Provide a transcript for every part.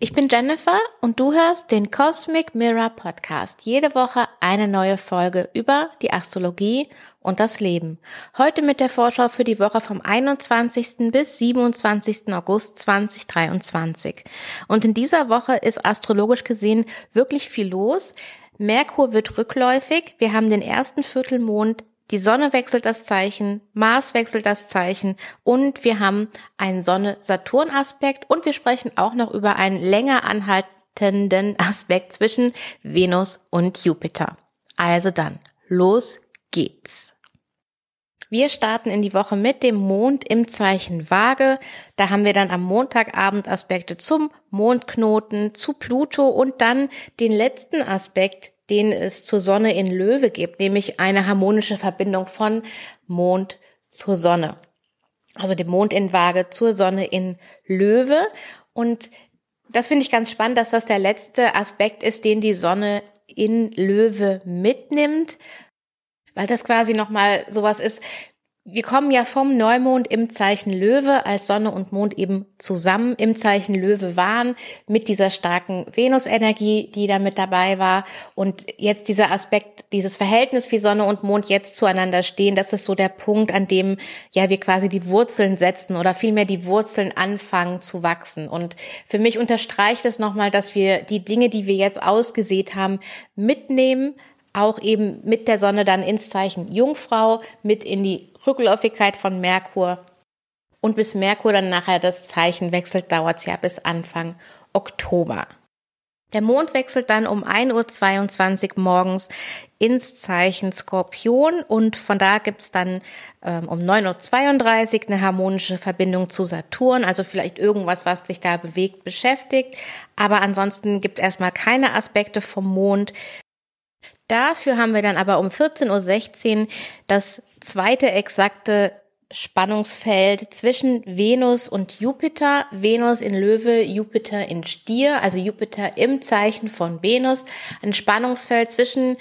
Ich bin Jennifer und du hörst den Cosmic Mirror Podcast. Jede Woche eine neue Folge über die Astrologie und das Leben. Heute mit der Vorschau für die Woche vom 21. bis 27. August 2023. Und in dieser Woche ist astrologisch gesehen wirklich viel los. Merkur wird rückläufig. Wir haben den ersten Viertelmond die Sonne wechselt das Zeichen, Mars wechselt das Zeichen und wir haben einen Sonne-Saturn-Aspekt und wir sprechen auch noch über einen länger anhaltenden Aspekt zwischen Venus und Jupiter. Also dann, los geht's. Wir starten in die Woche mit dem Mond im Zeichen Waage. Da haben wir dann am Montagabend Aspekte zum Mondknoten, zu Pluto und dann den letzten Aspekt den es zur Sonne in Löwe gibt, nämlich eine harmonische Verbindung von Mond zur Sonne. Also dem Mond in Waage zur Sonne in Löwe. Und das finde ich ganz spannend, dass das der letzte Aspekt ist, den die Sonne in Löwe mitnimmt, weil das quasi nochmal sowas ist, wir kommen ja vom Neumond im Zeichen Löwe, als Sonne und Mond eben zusammen im Zeichen Löwe waren, mit dieser starken Venus-Energie, die da mit dabei war. Und jetzt dieser Aspekt, dieses Verhältnis, wie Sonne und Mond jetzt zueinander stehen, das ist so der Punkt, an dem ja wir quasi die Wurzeln setzen oder vielmehr die Wurzeln anfangen zu wachsen. Und für mich unterstreicht es nochmal, dass wir die Dinge, die wir jetzt ausgesät haben, mitnehmen, auch eben mit der Sonne dann ins Zeichen Jungfrau, mit in die Rückläufigkeit von Merkur. Und bis Merkur dann nachher das Zeichen wechselt, dauert es ja bis Anfang Oktober. Der Mond wechselt dann um 1.22 Uhr morgens ins Zeichen Skorpion und von da gibt's dann ähm, um 9.32 Uhr eine harmonische Verbindung zu Saturn, also vielleicht irgendwas, was sich da bewegt, beschäftigt. Aber ansonsten gibt's erstmal keine Aspekte vom Mond. Dafür haben wir dann aber um 14.16 Uhr das zweite exakte Spannungsfeld zwischen Venus und Jupiter. Venus in Löwe, Jupiter in Stier, also Jupiter im Zeichen von Venus. Ein Spannungsfeld zwischen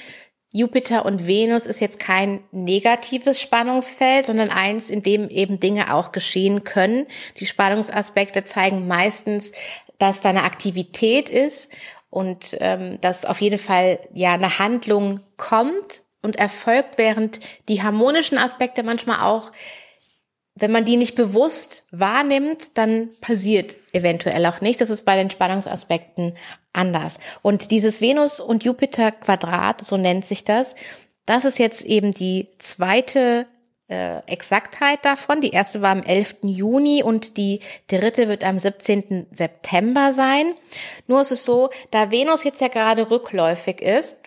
Jupiter und Venus ist jetzt kein negatives Spannungsfeld, sondern eins, in dem eben Dinge auch geschehen können. Die Spannungsaspekte zeigen meistens, dass da eine Aktivität ist und ähm, dass auf jeden Fall ja eine Handlung kommt und erfolgt, während die harmonischen Aspekte manchmal auch, wenn man die nicht bewusst wahrnimmt, dann passiert eventuell auch nichts. Das ist bei den Spannungsaspekten anders. Und dieses Venus- und Jupiter-Quadrat, so nennt sich das, das ist jetzt eben die zweite äh, Exaktheit davon. Die erste war am 11. Juni und die dritte wird am 17. September sein. Nur ist es so, da Venus jetzt ja gerade rückläufig ist,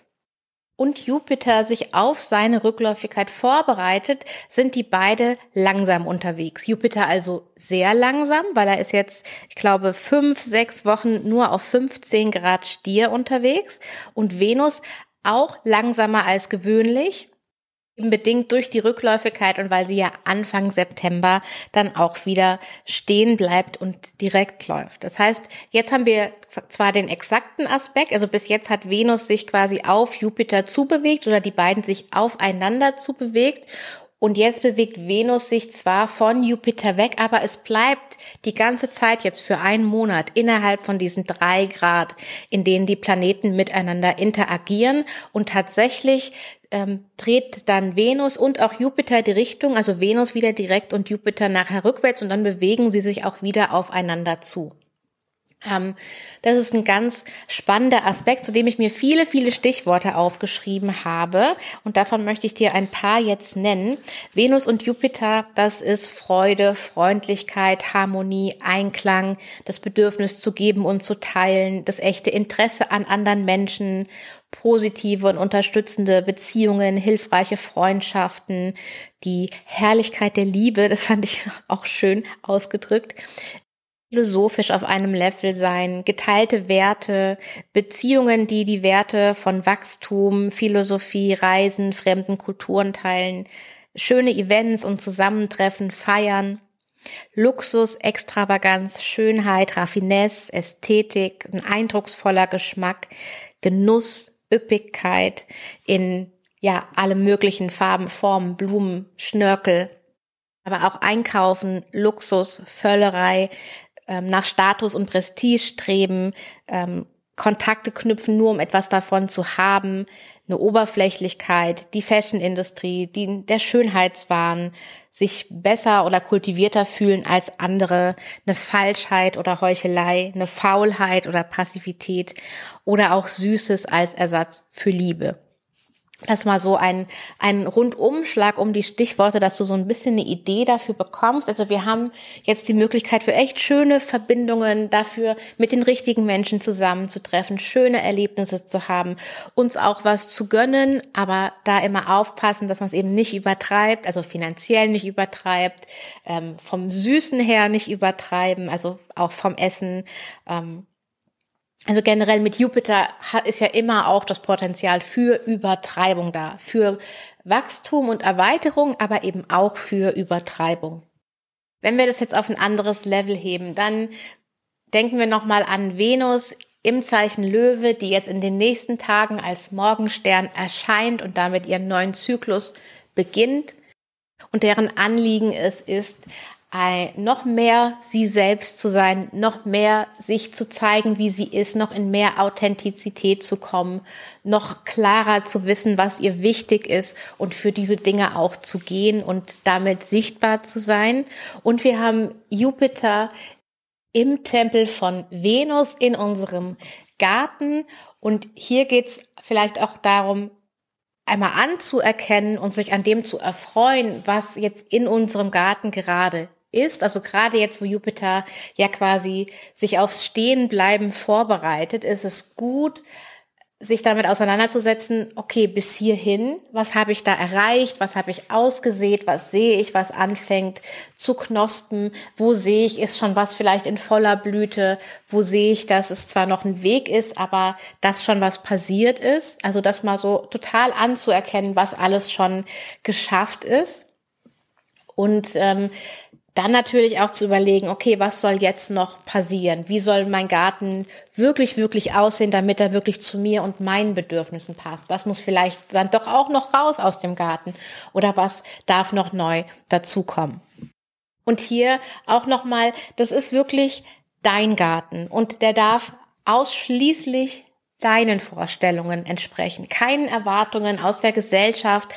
und Jupiter sich auf seine Rückläufigkeit vorbereitet, sind die beide langsam unterwegs. Jupiter also sehr langsam, weil er ist jetzt, ich glaube, fünf, sechs Wochen nur auf 15 Grad Stier unterwegs und Venus auch langsamer als gewöhnlich bedingt durch die Rückläufigkeit und weil sie ja Anfang September dann auch wieder stehen bleibt und direkt läuft. Das heißt, jetzt haben wir zwar den exakten Aspekt, also bis jetzt hat Venus sich quasi auf Jupiter zubewegt oder die beiden sich aufeinander zubewegt und jetzt bewegt Venus sich zwar von Jupiter weg, aber es bleibt die ganze Zeit jetzt für einen Monat innerhalb von diesen drei Grad, in denen die Planeten miteinander interagieren. Und tatsächlich ähm, dreht dann Venus und auch Jupiter die Richtung, also Venus wieder direkt und Jupiter nachher rückwärts und dann bewegen sie sich auch wieder aufeinander zu. Ähm, das ist ein ganz spannender Aspekt, zu dem ich mir viele, viele Stichworte aufgeschrieben habe. Und davon möchte ich dir ein paar jetzt nennen. Venus und Jupiter, das ist Freude, Freundlichkeit, Harmonie, Einklang, das Bedürfnis zu geben und zu teilen, das echte Interesse an anderen Menschen, positive und unterstützende Beziehungen, hilfreiche Freundschaften, die Herrlichkeit der Liebe, das fand ich auch schön ausgedrückt, philosophisch auf einem Level sein, geteilte Werte, Beziehungen, die die Werte von Wachstum, Philosophie, Reisen, fremden Kulturen teilen, schöne Events und Zusammentreffen feiern, Luxus, Extravaganz, Schönheit, Raffinesse, Ästhetik, ein eindrucksvoller Geschmack, Genuss, Üppigkeit in ja alle möglichen Farben, Formen, Blumen, Schnörkel, aber auch Einkaufen, Luxus, Völlerei, ähm, nach Status und Prestige streben, ähm, Kontakte knüpfen, nur um etwas davon zu haben, eine Oberflächlichkeit, die Fashionindustrie, die, der Schönheitswahn, sich besser oder kultivierter fühlen als andere, eine Falschheit oder Heuchelei, eine Faulheit oder Passivität oder auch Süßes als Ersatz für Liebe das mal so ein, ein Rundumschlag um die Stichworte, dass du so ein bisschen eine Idee dafür bekommst. Also wir haben jetzt die Möglichkeit für echt schöne Verbindungen, dafür mit den richtigen Menschen zusammenzutreffen, schöne Erlebnisse zu haben, uns auch was zu gönnen, aber da immer aufpassen, dass man es eben nicht übertreibt, also finanziell nicht übertreibt, ähm, vom Süßen her nicht übertreiben, also auch vom Essen. Ähm, also generell mit Jupiter ist ja immer auch das Potenzial für Übertreibung da, für Wachstum und Erweiterung, aber eben auch für Übertreibung. Wenn wir das jetzt auf ein anderes Level heben, dann denken wir nochmal an Venus im Zeichen Löwe, die jetzt in den nächsten Tagen als Morgenstern erscheint und damit ihren neuen Zyklus beginnt. Und deren Anliegen es ist, noch mehr sie selbst zu sein, noch mehr sich zu zeigen, wie sie ist, noch in mehr Authentizität zu kommen, noch klarer zu wissen, was ihr wichtig ist und für diese Dinge auch zu gehen und damit sichtbar zu sein. Und wir haben Jupiter im Tempel von Venus in unserem Garten. Und hier geht's vielleicht auch darum, einmal anzuerkennen und sich an dem zu erfreuen, was jetzt in unserem Garten gerade ist, also gerade jetzt, wo Jupiter ja quasi sich aufs Stehenbleiben vorbereitet, ist es gut, sich damit auseinanderzusetzen, okay, bis hierhin, was habe ich da erreicht, was habe ich ausgesät, was sehe ich, was anfängt zu knospen, wo sehe ich, ist schon was vielleicht in voller Blüte, wo sehe ich, dass es zwar noch ein Weg ist, aber dass schon was passiert ist, also das mal so total anzuerkennen, was alles schon geschafft ist. Und ähm, dann natürlich auch zu überlegen, okay, was soll jetzt noch passieren? Wie soll mein Garten wirklich, wirklich aussehen, damit er wirklich zu mir und meinen Bedürfnissen passt? Was muss vielleicht dann doch auch noch raus aus dem Garten? Oder was darf noch neu dazukommen? Und hier auch nochmal, das ist wirklich dein Garten und der darf ausschließlich deinen Vorstellungen entsprechen, keinen Erwartungen aus der Gesellschaft,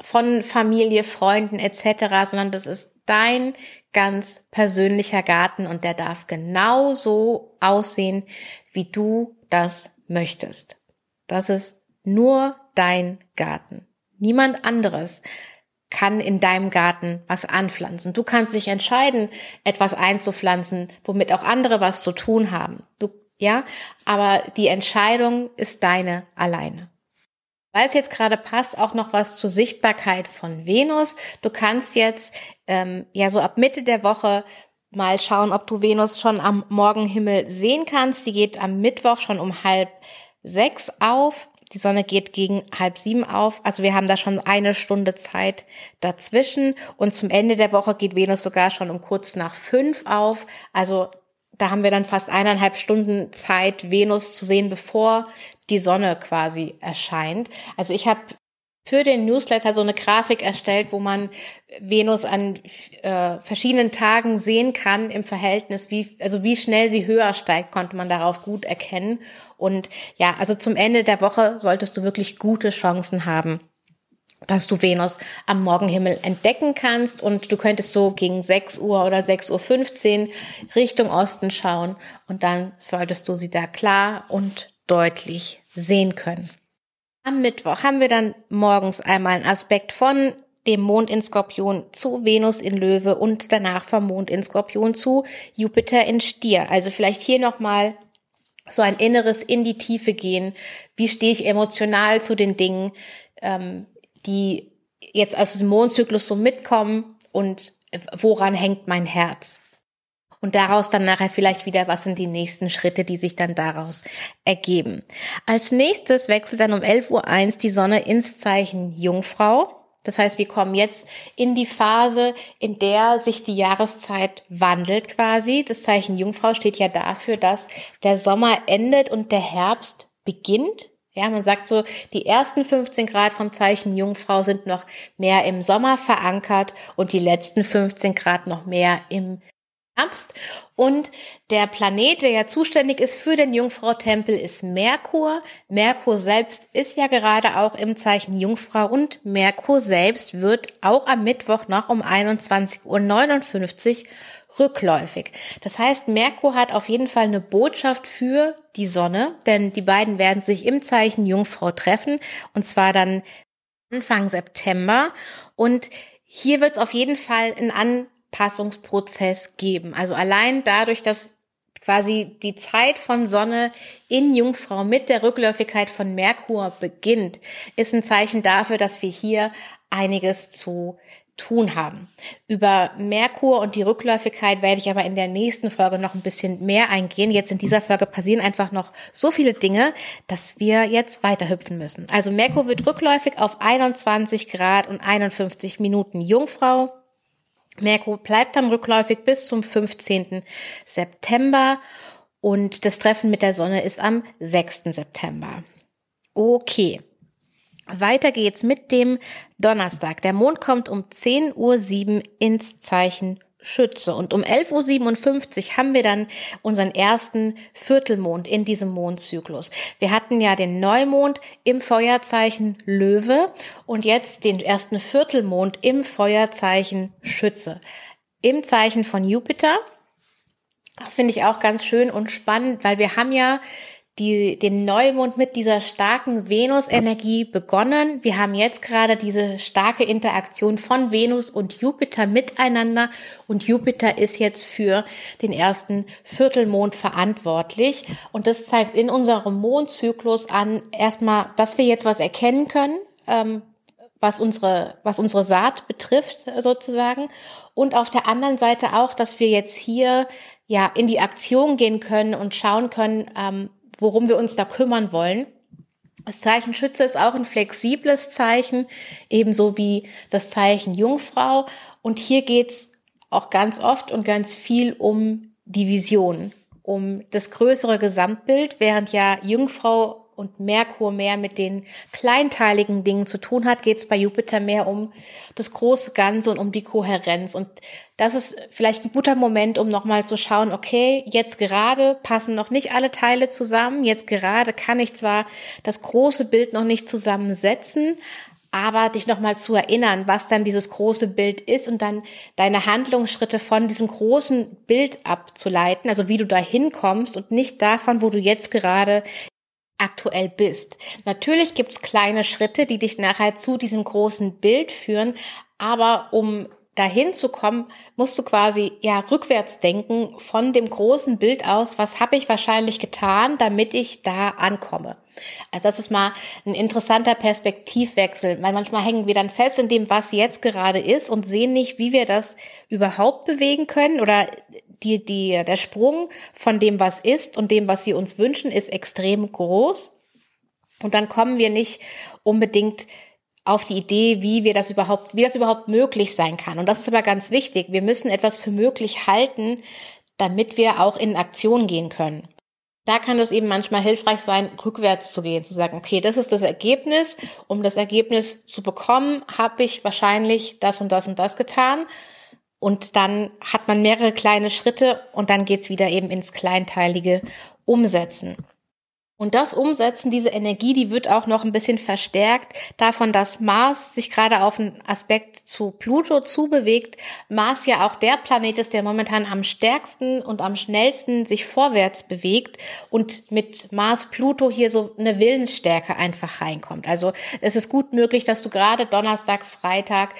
von Familie, Freunden etc., sondern das ist dein ganz persönlicher Garten und der darf genau so aussehen, wie du das möchtest. Das ist nur dein Garten. Niemand anderes kann in deinem Garten was anpflanzen. Du kannst dich entscheiden, etwas einzupflanzen, womit auch andere was zu tun haben. Du, ja, aber die Entscheidung ist deine alleine. Weil es jetzt gerade passt, auch noch was zur Sichtbarkeit von Venus. Du kannst jetzt ähm, ja so ab Mitte der Woche mal schauen, ob du Venus schon am Morgenhimmel sehen kannst. Die geht am Mittwoch schon um halb sechs auf. Die Sonne geht gegen halb sieben auf. Also wir haben da schon eine Stunde Zeit dazwischen. Und zum Ende der Woche geht Venus sogar schon um kurz nach fünf auf. Also da haben wir dann fast eineinhalb Stunden Zeit, Venus zu sehen, bevor die Sonne quasi erscheint. Also ich habe für den Newsletter so eine Grafik erstellt, wo man Venus an äh, verschiedenen Tagen sehen kann im Verhältnis, wie also wie schnell sie höher steigt, konnte man darauf gut erkennen. Und ja, also zum Ende der Woche solltest du wirklich gute Chancen haben, dass du Venus am Morgenhimmel entdecken kannst und du könntest so gegen 6 Uhr oder 6.15 Uhr Richtung Osten schauen und dann solltest du sie da klar und deutlich sehen können. Am Mittwoch haben wir dann morgens einmal einen Aspekt von dem Mond in Skorpion zu Venus in Löwe und danach vom Mond in Skorpion zu Jupiter in Stier. Also vielleicht hier nochmal so ein inneres in die Tiefe gehen. Wie stehe ich emotional zu den Dingen? Ähm, die jetzt aus dem Mondzyklus so mitkommen und woran hängt mein Herz? Und daraus dann nachher vielleicht wieder, was sind die nächsten Schritte, die sich dann daraus ergeben. Als nächstes wechselt dann um 11.01 Uhr die Sonne ins Zeichen Jungfrau. Das heißt, wir kommen jetzt in die Phase, in der sich die Jahreszeit wandelt quasi. Das Zeichen Jungfrau steht ja dafür, dass der Sommer endet und der Herbst beginnt. Ja, man sagt so, die ersten 15 Grad vom Zeichen Jungfrau sind noch mehr im Sommer verankert und die letzten 15 Grad noch mehr im Herbst. Und der Planet, der ja zuständig ist für den Jungfrau-Tempel, ist Merkur. Merkur selbst ist ja gerade auch im Zeichen Jungfrau und Merkur selbst wird auch am Mittwoch noch um 21.59 Uhr rückläufig. Das heißt, Merkur hat auf jeden Fall eine Botschaft für die Sonne, denn die beiden werden sich im Zeichen Jungfrau treffen und zwar dann Anfang September. Und hier wird es auf jeden Fall ein Anpassungsprozess geben. Also allein dadurch, dass quasi die Zeit von Sonne in Jungfrau mit der Rückläufigkeit von Merkur beginnt, ist ein Zeichen dafür, dass wir hier einiges zu tun haben. Über Merkur und die Rückläufigkeit werde ich aber in der nächsten Folge noch ein bisschen mehr eingehen. Jetzt in dieser Folge passieren einfach noch so viele Dinge, dass wir jetzt weiterhüpfen müssen. Also Merkur wird rückläufig auf 21 Grad und 51 Minuten Jungfrau. Merkur bleibt dann rückläufig bis zum 15. September und das Treffen mit der Sonne ist am 6. September. Okay. Weiter geht's mit dem Donnerstag. Der Mond kommt um 10.07 Uhr ins Zeichen Schütze. Und um 11.57 Uhr haben wir dann unseren ersten Viertelmond in diesem Mondzyklus. Wir hatten ja den Neumond im Feuerzeichen Löwe und jetzt den ersten Viertelmond im Feuerzeichen Schütze. Im Zeichen von Jupiter. Das finde ich auch ganz schön und spannend, weil wir haben ja die, den Neumond mit dieser starken Venus-Energie begonnen. Wir haben jetzt gerade diese starke Interaktion von Venus und Jupiter miteinander und Jupiter ist jetzt für den ersten Viertelmond verantwortlich. Und das zeigt in unserem Mondzyklus an, erstmal, dass wir jetzt was erkennen können, ähm, was unsere, was unsere Saat betrifft, sozusagen. Und auf der anderen Seite auch, dass wir jetzt hier ja in die Aktion gehen können und schauen können, ähm, worum wir uns da kümmern wollen. Das Zeichen Schütze ist auch ein flexibles Zeichen, ebenso wie das Zeichen Jungfrau. Und hier geht's auch ganz oft und ganz viel um die Vision, um das größere Gesamtbild, während ja Jungfrau und Merkur mehr mit den kleinteiligen Dingen zu tun hat, geht es bei Jupiter mehr um das große Ganze und um die Kohärenz. Und das ist vielleicht ein guter Moment, um nochmal zu schauen, okay, jetzt gerade passen noch nicht alle Teile zusammen. Jetzt gerade kann ich zwar das große Bild noch nicht zusammensetzen, aber dich nochmal zu erinnern, was dann dieses große Bild ist und dann deine Handlungsschritte von diesem großen Bild abzuleiten, also wie du da hinkommst und nicht davon, wo du jetzt gerade aktuell bist. Natürlich gibt's kleine Schritte, die dich nachher zu diesem großen Bild führen, aber um dahin zu kommen, musst du quasi ja rückwärts denken von dem großen Bild aus, was habe ich wahrscheinlich getan, damit ich da ankomme. Also das ist mal ein interessanter Perspektivwechsel, weil manchmal hängen wir dann fest in dem, was jetzt gerade ist und sehen nicht, wie wir das überhaupt bewegen können oder die, die, der Sprung von dem, was ist und dem, was wir uns wünschen, ist extrem groß. Und dann kommen wir nicht unbedingt auf die Idee, wie wir das überhaupt, wie das überhaupt möglich sein kann. Und das ist aber ganz wichtig. Wir müssen etwas für möglich halten, damit wir auch in Aktion gehen können. Da kann es eben manchmal hilfreich sein, rückwärts zu gehen, zu sagen, okay, das ist das Ergebnis. Um das Ergebnis zu bekommen, habe ich wahrscheinlich das und das und das getan. Und dann hat man mehrere kleine Schritte und dann geht's wieder eben ins kleinteilige Umsetzen. Und das Umsetzen, diese Energie, die wird auch noch ein bisschen verstärkt davon, dass Mars sich gerade auf einen Aspekt zu Pluto zubewegt. Mars ja auch der Planet ist, der momentan am stärksten und am schnellsten sich vorwärts bewegt und mit Mars Pluto hier so eine Willensstärke einfach reinkommt. Also es ist gut möglich, dass du gerade Donnerstag, Freitag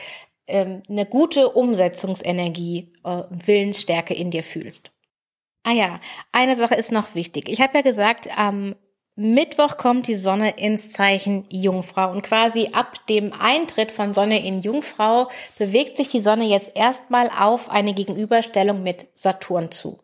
ähm, eine gute Umsetzungsenergie und äh, Willensstärke in dir fühlst. Ah ja, eine Sache ist noch wichtig. Ich habe ja gesagt, am Mittwoch kommt die Sonne ins Zeichen Jungfrau und quasi ab dem Eintritt von Sonne in Jungfrau bewegt sich die Sonne jetzt erstmal auf eine Gegenüberstellung mit Saturn zu.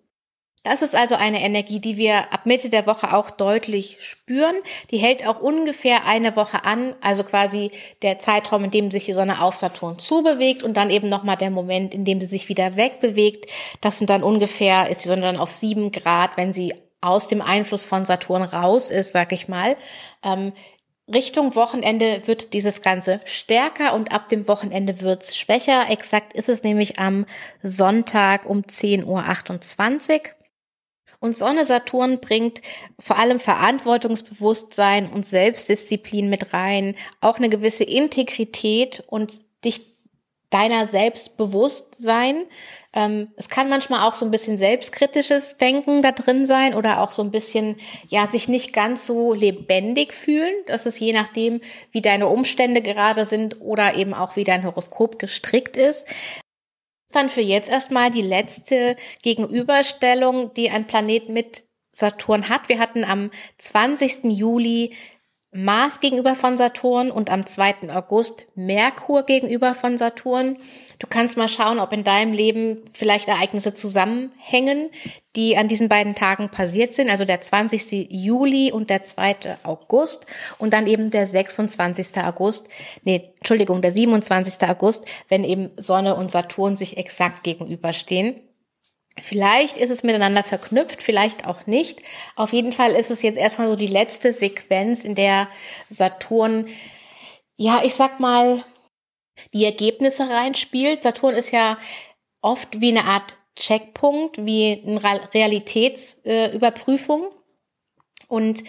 Das ist also eine Energie, die wir ab Mitte der Woche auch deutlich spüren. Die hält auch ungefähr eine Woche an, also quasi der Zeitraum, in dem sich die Sonne auf Saturn zubewegt und dann eben nochmal der Moment, in dem sie sich wieder wegbewegt. Das sind dann ungefähr, ist die Sonne dann auf sieben Grad, wenn sie aus dem Einfluss von Saturn raus ist, sag ich mal. Ähm, Richtung Wochenende wird dieses Ganze stärker und ab dem Wochenende wird's schwächer. Exakt ist es nämlich am Sonntag um 10.28 Uhr. Und Sonne Saturn bringt vor allem Verantwortungsbewusstsein und Selbstdisziplin mit rein, auch eine gewisse Integrität und dich deiner selbst bewusst sein. Ähm, es kann manchmal auch so ein bisschen selbstkritisches Denken da drin sein oder auch so ein bisschen, ja, sich nicht ganz so lebendig fühlen. Das ist je nachdem, wie deine Umstände gerade sind oder eben auch wie dein Horoskop gestrickt ist. Dann für jetzt erstmal die letzte Gegenüberstellung, die ein Planet mit Saturn hat. Wir hatten am 20. Juli Mars gegenüber von Saturn und am 2. August Merkur gegenüber von Saturn. Du kannst mal schauen, ob in deinem Leben vielleicht Ereignisse zusammenhängen, die an diesen beiden Tagen passiert sind. Also der 20. Juli und der 2. August und dann eben der 26. August. Nee, Entschuldigung, der 27. August, wenn eben Sonne und Saturn sich exakt gegenüberstehen. Vielleicht ist es miteinander verknüpft, vielleicht auch nicht. Auf jeden Fall ist es jetzt erstmal so die letzte Sequenz, in der Saturn, ja, ich sag mal, die Ergebnisse reinspielt. Saturn ist ja oft wie eine Art Checkpunkt, wie eine Realitätsüberprüfung. Äh, Und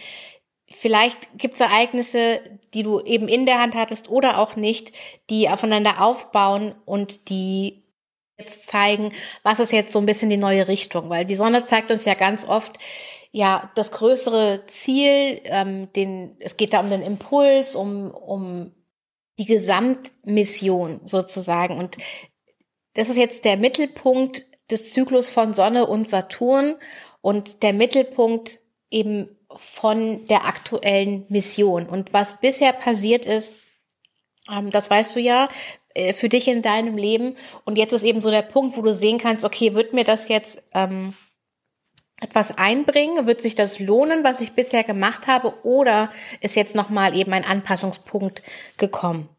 vielleicht gibt es Ereignisse, die du eben in der Hand hattest oder auch nicht, die aufeinander aufbauen und die jetzt zeigen, was ist jetzt so ein bisschen die neue Richtung, weil die Sonne zeigt uns ja ganz oft, ja, das größere Ziel, ähm, den, es geht da um den Impuls, um, um die Gesamtmission sozusagen. Und das ist jetzt der Mittelpunkt des Zyklus von Sonne und Saturn und der Mittelpunkt eben von der aktuellen Mission. Und was bisher passiert ist, ähm, das weißt du ja, für dich in deinem Leben. Und jetzt ist eben so der Punkt, wo du sehen kannst, okay, wird mir das jetzt ähm, etwas einbringen? Wird sich das lohnen, was ich bisher gemacht habe? Oder ist jetzt nochmal eben ein Anpassungspunkt gekommen?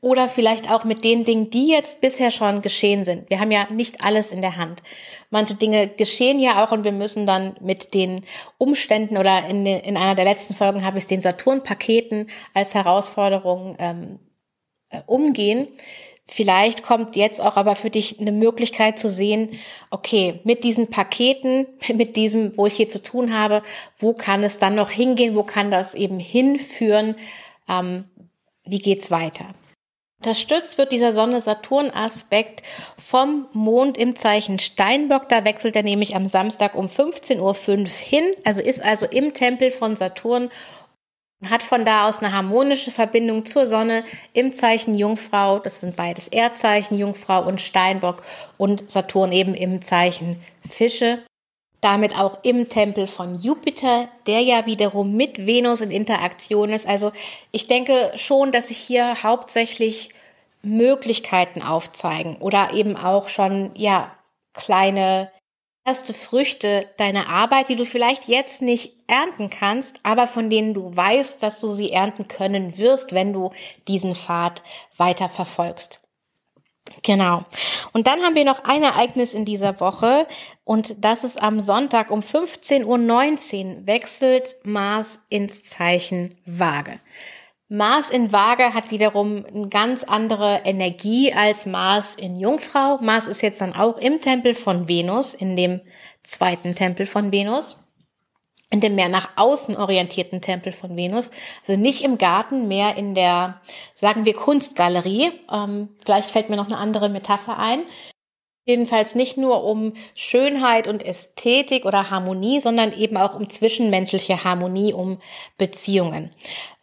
Oder vielleicht auch mit den Dingen, die jetzt bisher schon geschehen sind. Wir haben ja nicht alles in der Hand. Manche Dinge geschehen ja auch und wir müssen dann mit den Umständen oder in, in einer der letzten Folgen habe ich es den Saturn-Paketen als Herausforderung ähm, äh, umgehen. Vielleicht kommt jetzt auch aber für dich eine Möglichkeit zu sehen, okay, mit diesen Paketen, mit diesem, wo ich hier zu tun habe, wo kann es dann noch hingehen, wo kann das eben hinführen, ähm, wie geht's weiter? Unterstützt wird dieser Sonne-Saturn-Aspekt vom Mond im Zeichen Steinbock. Da wechselt er nämlich am Samstag um 15.05 Uhr hin, also ist also im Tempel von Saturn hat von da aus eine harmonische Verbindung zur Sonne im Zeichen Jungfrau. Das sind beides Erdzeichen, Jungfrau und Steinbock und Saturn eben im Zeichen Fische. Damit auch im Tempel von Jupiter, der ja wiederum mit Venus in Interaktion ist. Also ich denke schon, dass sich hier hauptsächlich Möglichkeiten aufzeigen oder eben auch schon, ja, kleine erste Früchte deiner Arbeit, die du vielleicht jetzt nicht ernten kannst, aber von denen du weißt, dass du sie ernten können wirst, wenn du diesen Pfad weiter verfolgst. Genau. Und dann haben wir noch ein Ereignis in dieser Woche und das ist am Sonntag um 15.19 Uhr wechselt Mars ins Zeichen Waage. Mars in Waage hat wiederum eine ganz andere Energie als Mars in Jungfrau. Mars ist jetzt dann auch im Tempel von Venus, in dem zweiten Tempel von Venus, in dem mehr nach außen orientierten Tempel von Venus. Also nicht im Garten, mehr in der, sagen wir, Kunstgalerie. Ähm, vielleicht fällt mir noch eine andere Metapher ein. Jedenfalls nicht nur um Schönheit und Ästhetik oder Harmonie, sondern eben auch um zwischenmenschliche Harmonie, um Beziehungen.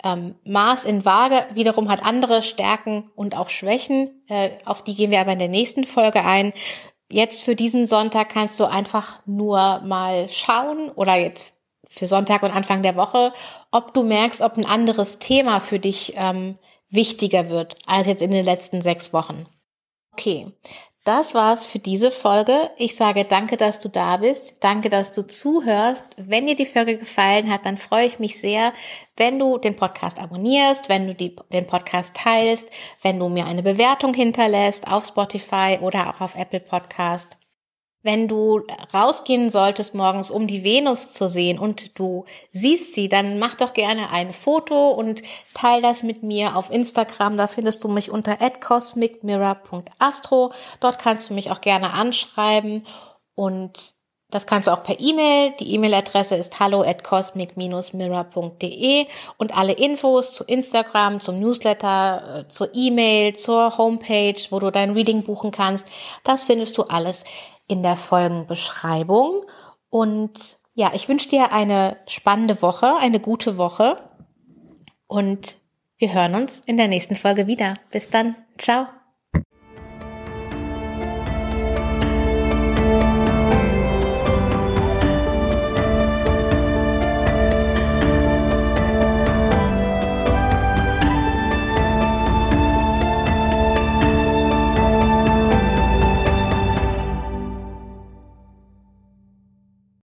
Ähm, Mars in Waage wiederum hat andere Stärken und auch Schwächen. Äh, auf die gehen wir aber in der nächsten Folge ein. Jetzt für diesen Sonntag kannst du einfach nur mal schauen oder jetzt für Sonntag und Anfang der Woche, ob du merkst, ob ein anderes Thema für dich ähm, wichtiger wird als jetzt in den letzten sechs Wochen. Okay, das war's für diese Folge. Ich sage danke, dass du da bist. Danke, dass du zuhörst. Wenn dir die Folge gefallen hat, dann freue ich mich sehr, wenn du den Podcast abonnierst, wenn du die, den Podcast teilst, wenn du mir eine Bewertung hinterlässt auf Spotify oder auch auf Apple Podcast. Wenn du rausgehen solltest morgens, um die Venus zu sehen und du siehst sie, dann mach doch gerne ein Foto und teil das mit mir auf Instagram. Da findest du mich unter cosmicmirror.astro. Dort kannst du mich auch gerne anschreiben und das kannst du auch per E-Mail. Die E-Mail-Adresse ist hallo at cosmic-mirror.de und alle Infos zu Instagram, zum Newsletter, äh, zur E-Mail, zur Homepage, wo du dein Reading buchen kannst, das findest du alles in der Folgenbeschreibung. Und ja, ich wünsche dir eine spannende Woche, eine gute Woche und wir hören uns in der nächsten Folge wieder. Bis dann. Ciao.